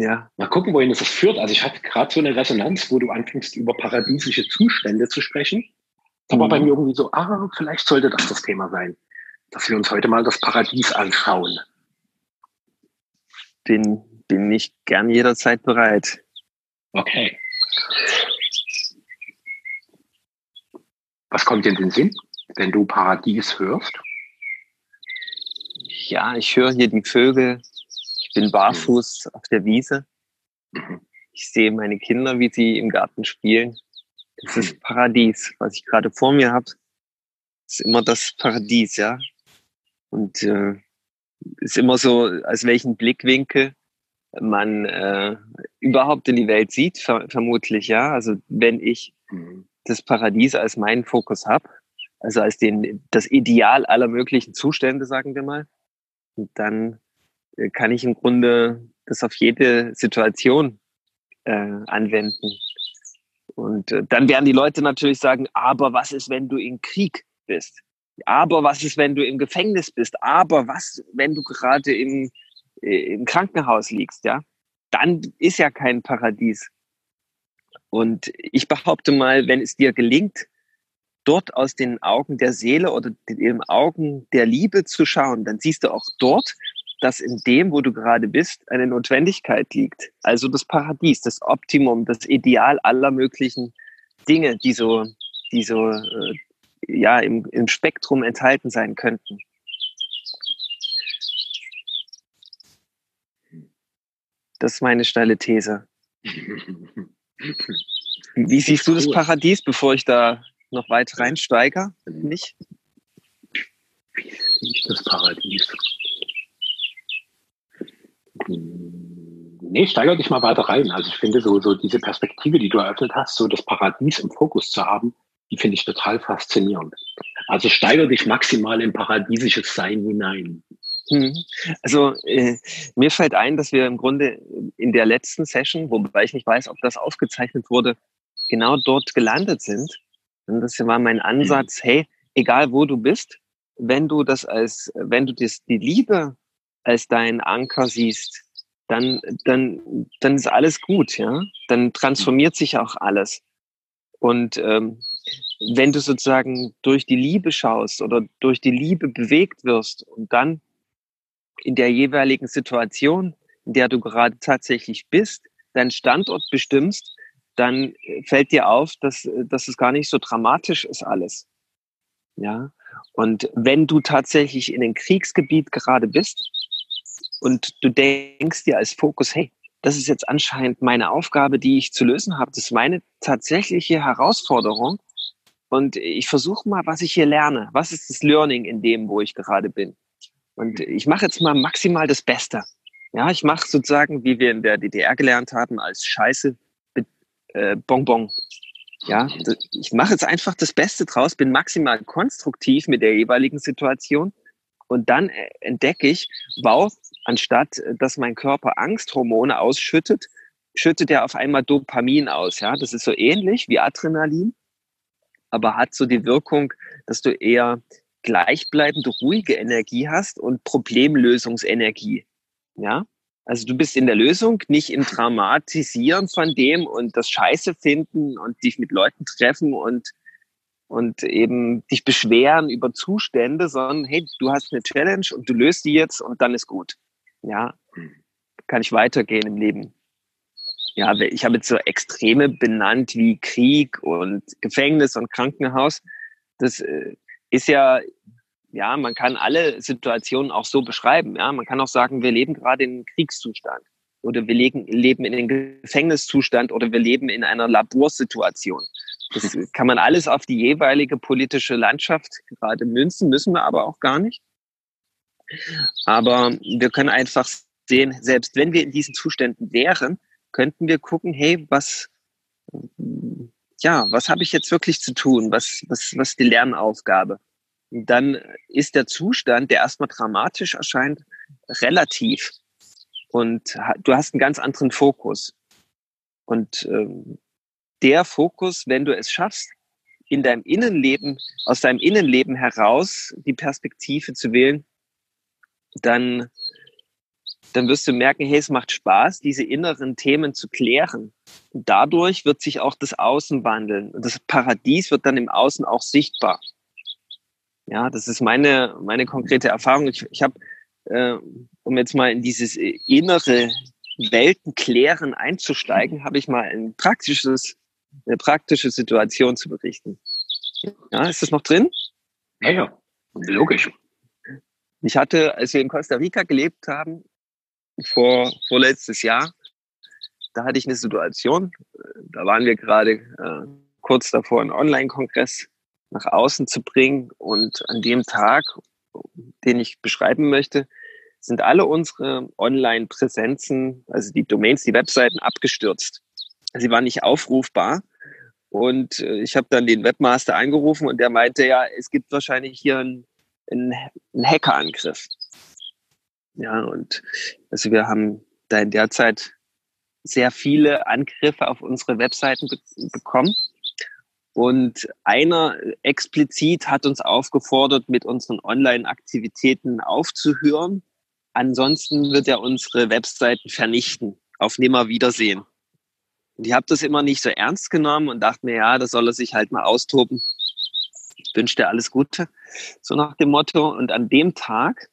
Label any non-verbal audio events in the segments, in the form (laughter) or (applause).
Ja. Mal gucken, wohin das führt. Also ich hatte gerade so eine Resonanz, wo du anfängst, über paradiesische Zustände zu sprechen. Da war mhm. bei mir irgendwie so, ah, vielleicht sollte das das Thema sein, dass wir uns heute mal das Paradies anschauen. Bin, bin ich gern jederzeit bereit. Okay. Was kommt dir in den Sinn, wenn du Paradies hörst? Ja, ich höre hier die Vögel. Ich bin barfuß auf der Wiese. Mhm. Ich sehe meine Kinder, wie sie im Garten spielen. Das ist. Paradies, was ich gerade vor mir habe. Ist immer das Paradies, ja. Und äh, ist immer so, als welchen Blickwinkel man äh, überhaupt in die Welt sieht, ver vermutlich, ja. Also wenn ich mhm. das Paradies als meinen Fokus habe, also als den, das Ideal aller möglichen Zustände, sagen wir mal, dann äh, kann ich im Grunde das auf jede Situation äh, anwenden. Und äh, dann werden die Leute natürlich sagen, aber was ist, wenn du in Krieg bist? Aber was ist, wenn du im Gefängnis bist? Aber was, wenn du gerade im, äh, im Krankenhaus liegst, ja? Dann ist ja kein Paradies. Und ich behaupte mal, wenn es dir gelingt, dort aus den Augen der Seele oder den Augen der Liebe zu schauen, dann siehst du auch dort, dass in dem, wo du gerade bist, eine Notwendigkeit liegt. Also das Paradies, das Optimum, das Ideal aller möglichen Dinge, die so, die so äh, ja, im, im Spektrum enthalten sein könnten. Das ist meine steile These. Wie siehst du das Paradies, bevor ich da noch weit reinsteige? Nicht? Wie ist das Paradies? Nee, steiger dich mal weiter rein. Also ich finde so, so diese Perspektive, die du eröffnet hast, so das Paradies im Fokus zu haben, die finde ich total faszinierend. Also steiger dich maximal in paradiesisches Sein hinein. Hm. Also äh, mir fällt ein, dass wir im Grunde in der letzten Session, wobei ich nicht weiß, ob das aufgezeichnet wurde, genau dort gelandet sind. Und das war mein Ansatz, hey, egal wo du bist, wenn du das als, wenn du das, die Liebe als deinen Anker siehst, dann, dann, dann ist alles gut, ja. Dann transformiert sich auch alles. Und ähm, wenn du sozusagen durch die Liebe schaust oder durch die Liebe bewegt wirst und dann in der jeweiligen Situation, in der du gerade tatsächlich bist, deinen Standort bestimmst, dann fällt dir auf, dass, dass es gar nicht so dramatisch ist alles. Ja. Und wenn du tatsächlich in einem Kriegsgebiet gerade bist und du denkst dir als Fokus, hey, das ist jetzt anscheinend meine Aufgabe, die ich zu lösen habe. Das ist meine tatsächliche Herausforderung. Und ich versuche mal, was ich hier lerne. Was ist das Learning in dem, wo ich gerade bin? Und ich mache jetzt mal maximal das Beste. Ja, ich mache sozusagen, wie wir in der DDR gelernt haben, als Scheiße äh, Bonbon. Ja, ich mache jetzt einfach das Beste draus, bin maximal konstruktiv mit der jeweiligen Situation und dann äh, entdecke ich, wow, anstatt äh, dass mein Körper Angsthormone ausschüttet, schüttet er auf einmal Dopamin aus. Ja, das ist so ähnlich wie Adrenalin, aber hat so die Wirkung, dass du eher gleichbleibende, ruhige Energie hast und Problemlösungsenergie. Ja, also du bist in der Lösung, nicht im Dramatisieren von dem und das Scheiße finden und dich mit Leuten treffen und und eben dich beschweren über Zustände, sondern hey, du hast eine Challenge und du löst die jetzt und dann ist gut. Ja, kann ich weitergehen im Leben. Ja, ich habe jetzt so Extreme benannt wie Krieg und Gefängnis und Krankenhaus. Das äh, ist ja, ja, man kann alle Situationen auch so beschreiben. Ja, man kann auch sagen, wir leben gerade in einem Kriegszustand oder wir leben, leben in einem Gefängniszustand oder wir leben in einer Laborsituation. Das kann man alles auf die jeweilige politische Landschaft gerade münzen, müssen wir aber auch gar nicht. Aber wir können einfach sehen, selbst wenn wir in diesen Zuständen wären, könnten wir gucken, hey, was, ja, was habe ich jetzt wirklich zu tun? Was, was, was ist die Lernaufgabe? Dann ist der Zustand, der erstmal dramatisch erscheint, relativ. Und du hast einen ganz anderen Fokus. Und ähm, der Fokus, wenn du es schaffst, in deinem Innenleben, aus deinem Innenleben heraus die Perspektive zu wählen, dann, dann wirst du merken, hey, es macht Spaß, diese inneren Themen zu klären. Und dadurch wird sich auch das Außen wandeln. Und das Paradies wird dann im Außen auch sichtbar. Ja, das ist meine, meine konkrete Erfahrung. Ich, ich habe, äh, um jetzt mal in dieses innere Weltenklären einzusteigen, habe ich mal ein praktisches, eine praktische Situation zu berichten. Ja, ist das noch drin? Ja, ja, logisch. Ich hatte, als wir in Costa Rica gelebt haben, vor, vorletztes Jahr, da hatte ich eine Situation, da waren wir gerade äh, kurz davor, einen Online-Kongress nach außen zu bringen und an dem Tag, den ich beschreiben möchte, sind alle unsere Online-Präsenzen, also die Domains, die Webseiten abgestürzt. Sie waren nicht aufrufbar. Und äh, ich habe dann den Webmaster angerufen und der meinte, ja, es gibt wahrscheinlich hier einen, einen, einen Hackerangriff. Ja, und also wir haben da in der Zeit sehr viele Angriffe auf unsere Webseiten be bekommen. Und einer explizit hat uns aufgefordert, mit unseren Online-Aktivitäten aufzuhören. Ansonsten wird er unsere Webseiten vernichten. Auf Nimmerwiedersehen. Und ich habe das immer nicht so ernst genommen und dachte mir, ja, das soll er sich halt mal austoben. Ich wünsche dir alles Gute, so nach dem Motto. Und an dem Tag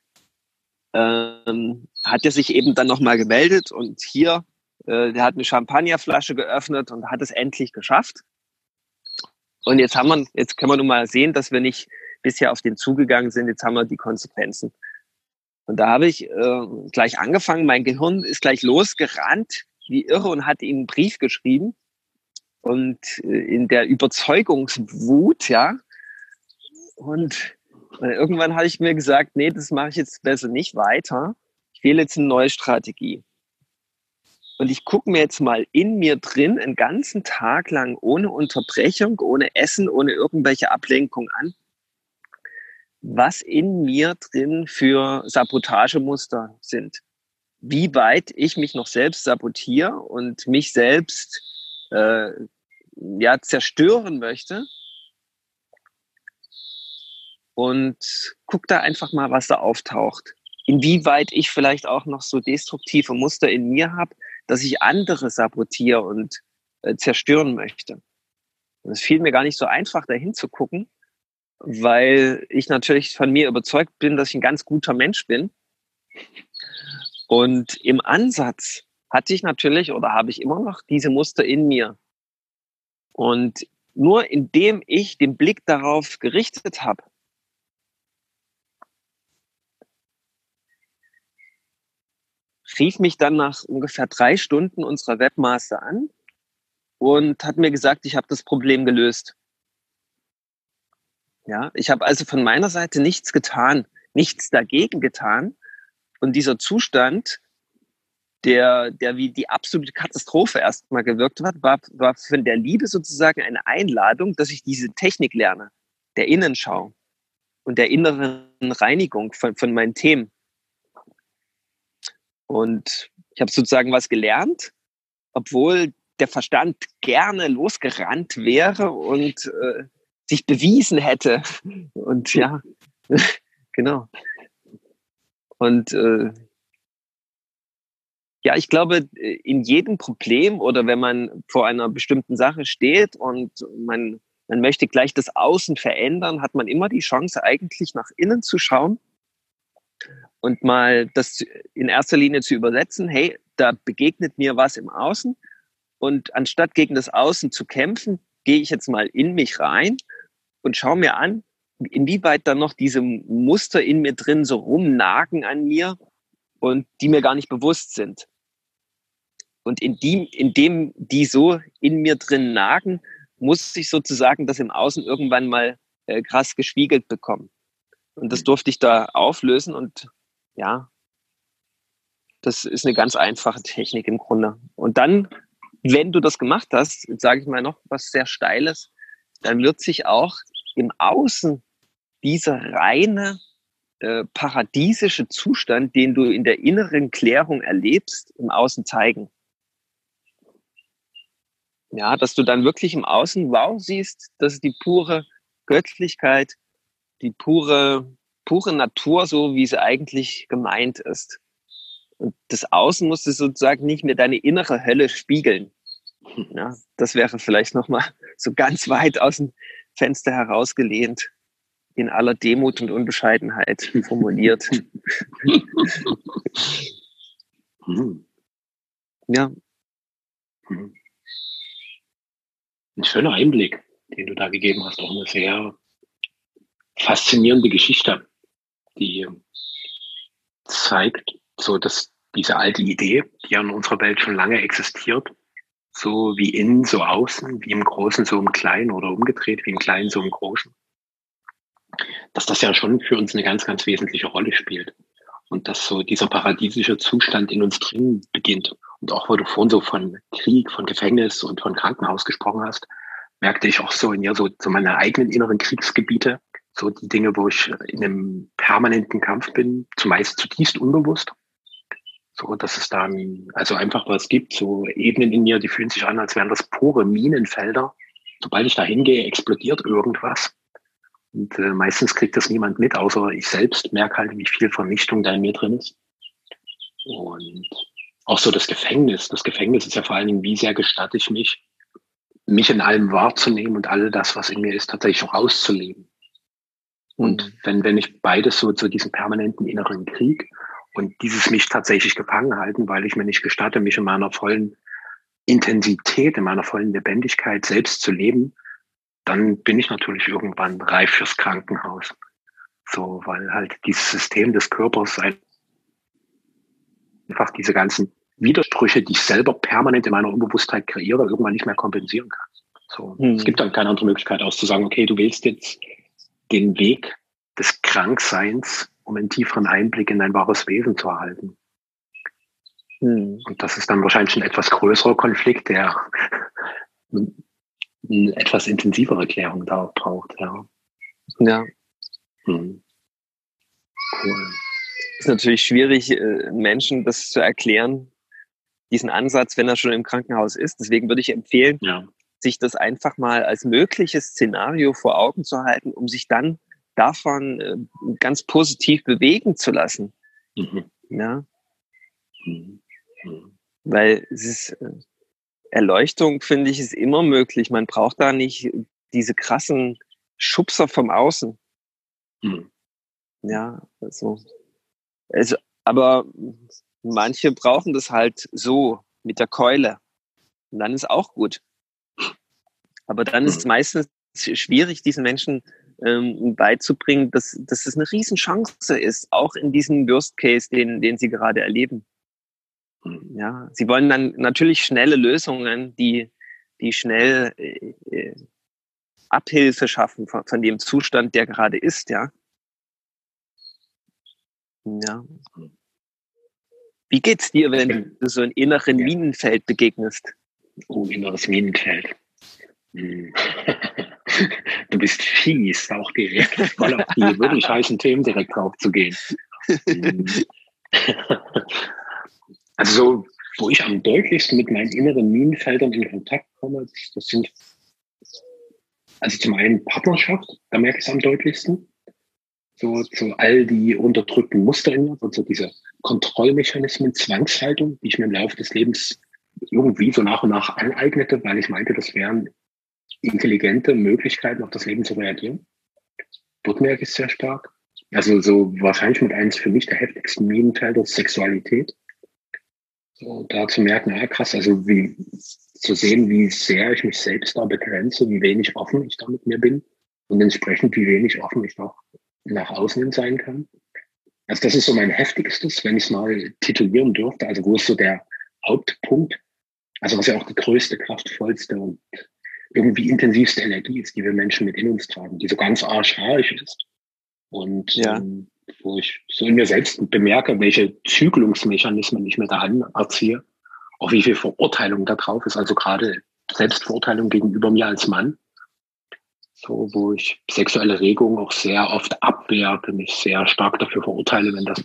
ähm, hat er sich eben dann nochmal gemeldet und hier, äh, der hat eine Champagnerflasche geöffnet und hat es endlich geschafft. Und jetzt haben wir, jetzt können wir nun mal sehen, dass wir nicht bisher auf den zugegangen sind. Jetzt haben wir die Konsequenzen. Und da habe ich äh, gleich angefangen. Mein Gehirn ist gleich losgerannt wie irre und hat ihm einen Brief geschrieben. Und äh, in der Überzeugungswut, ja. Und äh, irgendwann habe ich mir gesagt, nee, das mache ich jetzt besser nicht weiter. Ich wähle jetzt eine neue Strategie. Und ich gucke mir jetzt mal in mir drin einen ganzen Tag lang ohne Unterbrechung, ohne Essen, ohne irgendwelche Ablenkung an, was in mir drin für Sabotagemuster sind wie weit ich mich noch selbst sabotiere und mich selbst äh, ja zerstören möchte. Und guck da einfach mal, was da auftaucht. Inwieweit ich vielleicht auch noch so destruktive Muster in mir habe, dass ich andere sabotiere und äh, zerstören möchte. es fiel mir gar nicht so einfach, dahin zu gucken, weil ich natürlich von mir überzeugt bin, dass ich ein ganz guter Mensch bin und im Ansatz hatte ich natürlich oder habe ich immer noch diese Muster in mir. Und nur indem ich den Blick darauf gerichtet habe, rief mich dann nach ungefähr drei Stunden unserer Webmaster an und hat mir gesagt, ich habe das Problem gelöst. Ja, ich habe also von meiner Seite nichts getan, nichts dagegen getan, und dieser Zustand, der, der wie die absolute Katastrophe erstmal gewirkt hat, war, war von der Liebe sozusagen eine Einladung, dass ich diese Technik lerne, der Innenschau und der inneren Reinigung von, von meinen Themen. Und ich habe sozusagen was gelernt, obwohl der Verstand gerne losgerannt wäre und äh, sich bewiesen hätte. Und ja, (laughs) genau. Und äh, ja, ich glaube, in jedem Problem oder wenn man vor einer bestimmten Sache steht und man, man möchte gleich das Außen verändern, hat man immer die Chance, eigentlich nach innen zu schauen und mal das in erster Linie zu übersetzen. Hey, da begegnet mir was im Außen. Und anstatt gegen das Außen zu kämpfen, gehe ich jetzt mal in mich rein und schaue mir an, inwieweit dann noch diese Muster in mir drin so rumnagen an mir und die mir gar nicht bewusst sind. Und in dem, in dem die so in mir drin nagen, muss ich sozusagen das im Außen irgendwann mal äh, krass gespiegelt bekommen. Und das durfte ich da auflösen und ja, das ist eine ganz einfache Technik im Grunde. Und dann, wenn du das gemacht hast, sage ich mal noch was sehr Steiles, dann wird sich auch im Außen dieser reine äh, paradiesische Zustand, den du in der inneren Klärung erlebst, im Außen zeigen. Ja, dass du dann wirklich im Außen wow siehst, das ist die pure Göttlichkeit, die pure, pure Natur, so wie sie eigentlich gemeint ist. Und das Außen musste sozusagen nicht mehr deine innere Hölle spiegeln. Ja, das wäre vielleicht nochmal so ganz weit aus dem Fenster herausgelehnt, in aller Demut und Unbescheidenheit formuliert. ja. Ein schöner Einblick, den du da gegeben hast, auch eine sehr faszinierende Geschichte, die zeigt, so dass diese alte Idee, die ja in unserer Welt schon lange existiert, so wie innen, so außen, wie im Großen, so im Kleinen oder umgedreht, wie im Kleinen, so im Großen, dass das ja schon für uns eine ganz, ganz wesentliche Rolle spielt. Und dass so dieser paradiesische Zustand in uns drin beginnt. Und auch, wo du vorhin so von Krieg, von Gefängnis und von Krankenhaus gesprochen hast, merkte ich auch so in mir so, so meine eigenen inneren Kriegsgebiete, so die Dinge, wo ich in einem permanenten Kampf bin, zumeist zutiefst unbewusst. So, dass es dann also einfach was gibt, so Ebenen in mir, die fühlen sich an, als wären das pure Minenfelder. Sobald ich da hingehe, explodiert irgendwas. Und äh, meistens kriegt das niemand mit, außer ich selbst merke halt, wie viel Vernichtung da in mir drin ist. Und auch so das Gefängnis. Das Gefängnis ist ja vor allen Dingen, wie sehr gestatte ich mich, mich in allem wahrzunehmen und all das, was in mir ist, tatsächlich auch auszuleben. Und wenn, wenn ich beides so zu diesem permanenten inneren Krieg und dieses mich tatsächlich gefangen halten, weil ich mir nicht gestatte, mich in meiner vollen Intensität, in meiner vollen Lebendigkeit selbst zu leben, dann bin ich natürlich irgendwann reif fürs Krankenhaus. So, weil halt dieses System des Körpers einfach diese ganzen Widersprüche, die ich selber permanent in meiner Unbewusstheit kreiere, irgendwann nicht mehr kompensieren kann. So, hm. es gibt dann keine andere Möglichkeit, aus zu sagen, okay, du willst jetzt den Weg des Krankseins, um einen tieferen Einblick in dein wahres Wesen zu erhalten. Hm. Und das ist dann wahrscheinlich ein etwas größerer Konflikt, der eine etwas intensivere Klärung da braucht. Ja. ja. Hm. Cool. Ist natürlich schwierig, äh, Menschen das zu erklären, diesen Ansatz, wenn er schon im Krankenhaus ist. Deswegen würde ich empfehlen, ja sich das einfach mal als mögliches Szenario vor Augen zu halten, um sich dann davon äh, ganz positiv bewegen zu lassen. Mhm. Ja. Mhm. Weil es ist, äh, Erleuchtung, finde ich, ist immer möglich. Man braucht da nicht diese krassen Schubser vom Außen. Mhm. Ja, also, also, aber manche brauchen das halt so mit der Keule. Und dann ist auch gut. Aber dann ist es mhm. meistens schwierig, diesen Menschen ähm, beizubringen, dass, dass es eine Riesenchance ist, auch in diesem Worst Case, den, den sie gerade erleben. Mhm. Ja, sie wollen dann natürlich schnelle Lösungen, die, die schnell äh, äh, Abhilfe schaffen von, von dem Zustand, der gerade ist, ja. Ja. Wie geht's dir, wenn du so ein inneren Minenfeld begegnest? Oh, inneres Minenfeld. (laughs) Du bist fies, auch direkt mal auf die (laughs) wirklich heißen Themen direkt drauf zu gehen. (laughs) Also so, wo ich am deutlichsten mit meinen inneren Minenfeldern in Kontakt komme, das sind also zum einen Partnerschaft, da merke ich es am deutlichsten. So, so all die unterdrückten Muster in mir, so diese Kontrollmechanismen, Zwangshaltung, die ich mir im Laufe des Lebens irgendwie so nach und nach aneignete, weil ich meinte, das wären intelligente Möglichkeiten auf das Leben zu reagieren. Budmerk ist sehr stark. Also so wahrscheinlich mit eins für mich der heftigsten Minenfelder Sexualität. So, da zu merken, ah krass, also wie zu sehen, wie sehr ich mich selbst da begrenze, wie wenig offen ich da mit mir bin und entsprechend wie wenig offen ich noch nach außen sein kann. Also das ist so mein heftigstes, wenn ich es mal titulieren dürfte, also wo ist so der Hauptpunkt, also was ja auch die größte, kraftvollste und irgendwie intensivste Energie ist, die wir Menschen mit in uns tragen, die so ganz arschaisch ist. Und ja. ähm, wo ich so in mir selbst bemerke, welche Zügelungsmechanismen ich mir da anerziehe, auch wie viel Verurteilung da drauf ist, also gerade Selbstverurteilung gegenüber mir als Mann. So, wo ich sexuelle Regungen auch sehr oft abwerte, mich sehr stark dafür verurteile, wenn das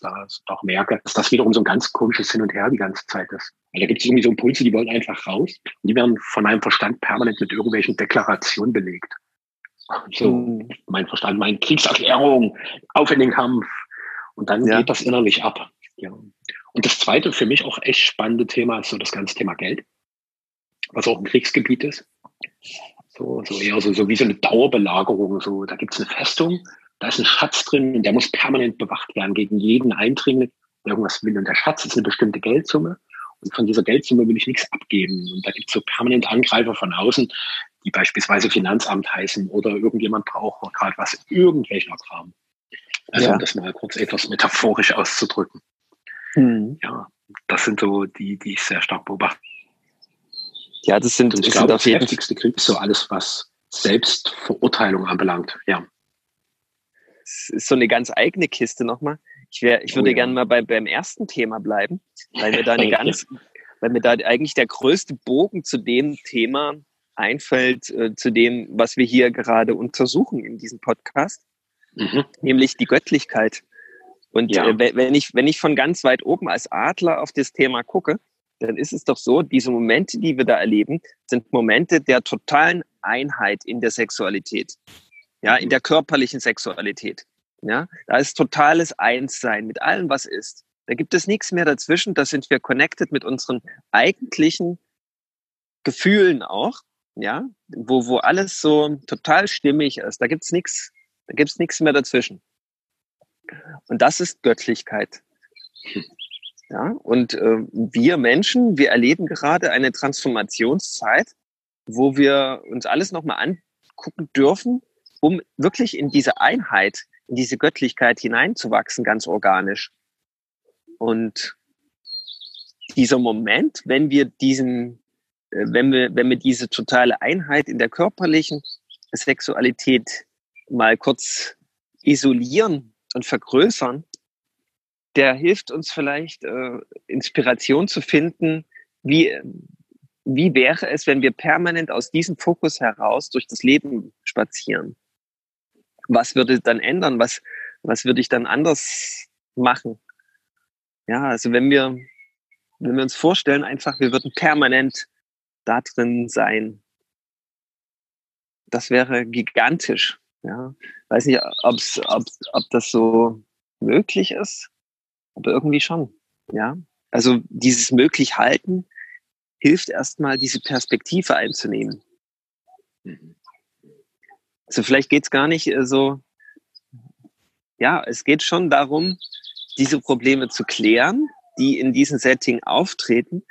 da auch merke, dass das wiederum so ein ganz komisches Hin und Her die ganze Zeit ist. Weil da gibt es irgendwie so Impulse, die wollen einfach raus. Und die werden von meinem Verstand permanent mit irgendwelchen Deklarationen belegt. So, mhm. mein Verstand, meine Kriegserklärung, auf in den Kampf. Und dann ja. geht das innerlich ab. Ja. Und das zweite für mich auch echt spannende Thema ist so das ganze Thema Geld, was auch ein Kriegsgebiet ist. So, so eher so, so wie so eine Dauerbelagerung. So, da gibt es eine Festung, da ist ein Schatz drin und der muss permanent bewacht werden gegen jeden Eindringling, der irgendwas will. Und der Schatz ist eine bestimmte Geldsumme. Und von dieser Geldsumme will ich nichts abgeben. Und da gibt es so permanent Angreifer von außen, die beispielsweise Finanzamt heißen oder irgendjemand braucht gerade was, irgendwelcher Kram. Also ja. um das mal kurz etwas metaphorisch auszudrücken. Mhm. Ja, das sind so die, die ich sehr stark beobachte. Ja, das sind, Und ich glaube, das heftigste Krieg ist so alles, was Selbstverurteilung anbelangt. Ja. Das ist so eine ganz eigene Kiste nochmal. Ich, wär, ich würde oh, ja. gerne mal bei, beim ersten Thema bleiben, weil mir da eine (laughs) ganz, weil mir da eigentlich der größte Bogen zu dem Thema einfällt, äh, zu dem, was wir hier gerade untersuchen in diesem Podcast, mhm. nämlich die Göttlichkeit. Und ja. äh, wenn, ich, wenn ich von ganz weit oben als Adler auf das Thema gucke, dann ist es doch so, diese Momente, die wir da erleben, sind Momente der totalen Einheit in der Sexualität. Ja, in der körperlichen Sexualität. Ja, da ist totales Einssein mit allem, was ist. Da gibt es nichts mehr dazwischen. Da sind wir connected mit unseren eigentlichen Gefühlen auch. Ja, wo, wo alles so total stimmig ist. Da gibt's nichts, da gibt's nichts mehr dazwischen. Und das ist Göttlichkeit. Ja, und äh, wir Menschen, wir erleben gerade eine Transformationszeit, wo wir uns alles nochmal angucken dürfen, um wirklich in diese Einheit, in diese Göttlichkeit hineinzuwachsen, ganz organisch. Und dieser Moment, wenn wir diesen, äh, wenn wir, wenn wir diese totale Einheit in der körperlichen Sexualität mal kurz isolieren und vergrößern, der hilft uns vielleicht äh, Inspiration zu finden, wie, wie wäre es, wenn wir permanent aus diesem Fokus heraus durch das Leben spazieren? Was würde dann ändern? Was, was würde ich dann anders machen? Ja, also wenn wir, wenn wir uns vorstellen, einfach, wir würden permanent da drin sein, das wäre gigantisch. Ja, weiß nicht, ob's, ob, ob das so möglich ist, aber irgendwie schon. Ja, also dieses möglich halten hilft erstmal, diese Perspektive einzunehmen. Also vielleicht geht's gar nicht äh, so, ja, es geht schon darum, diese Probleme zu klären, die in diesem Setting auftreten,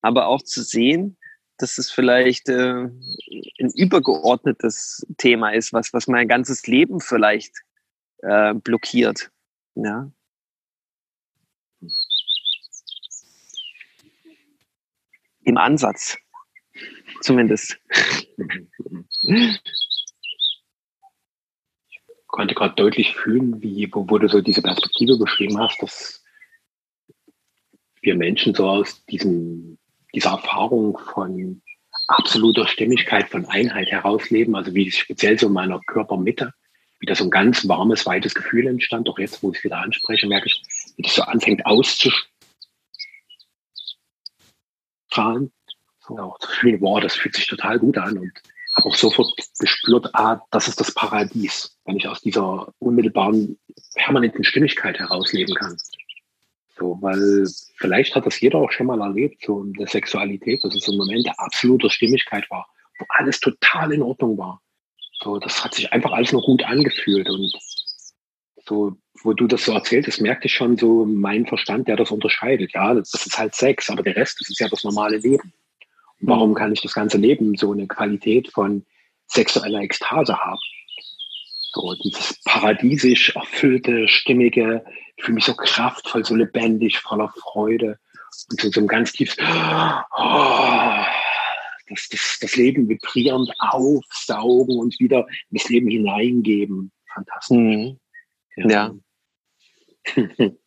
aber auch zu sehen, dass es vielleicht äh, ein übergeordnetes Thema ist, was, was mein ganzes Leben vielleicht äh, blockiert. Ja. Im Ansatz. Zumindest. (laughs) Ich konnte gerade deutlich fühlen, wie, wo, wo du so diese Perspektive beschrieben hast, dass wir Menschen so aus diesem diese Erfahrung von absoluter Stimmigkeit, von Einheit herausleben, also wie speziell so in meiner Körpermitte, wie da so ein ganz warmes, weites Gefühl entstand. Auch jetzt, wo ich es wieder anspreche, merke ich, wie das so anfängt auszustrahlen. So wow, das fühlt sich total gut an und habe auch sofort gespürt, ah, das ist das Paradies, wenn ich aus dieser unmittelbaren, permanenten Stimmigkeit herausleben kann. So, weil vielleicht hat das jeder auch schon mal erlebt, so in der Sexualität, dass es so ein Moment der absoluter Stimmigkeit war, wo alles total in Ordnung war. So, das hat sich einfach alles nur gut angefühlt und so, wo du das so erzählt hast, merkte ich schon so mein Verstand, der das unterscheidet. Ja, das ist halt Sex, aber der Rest, das ist ja das normale Leben. Warum kann ich das ganze Leben so eine Qualität von sexueller Ekstase haben? So dieses paradiesisch erfüllte, stimmige, ich fühle mich so kraftvoll, so lebendig, voller Freude und so, so ein ganz tiefes, oh, das, das, das Leben vibrierend aufsaugen und wieder in das Leben hineingeben. Fantastisch. Mhm. Ja. ja. (laughs)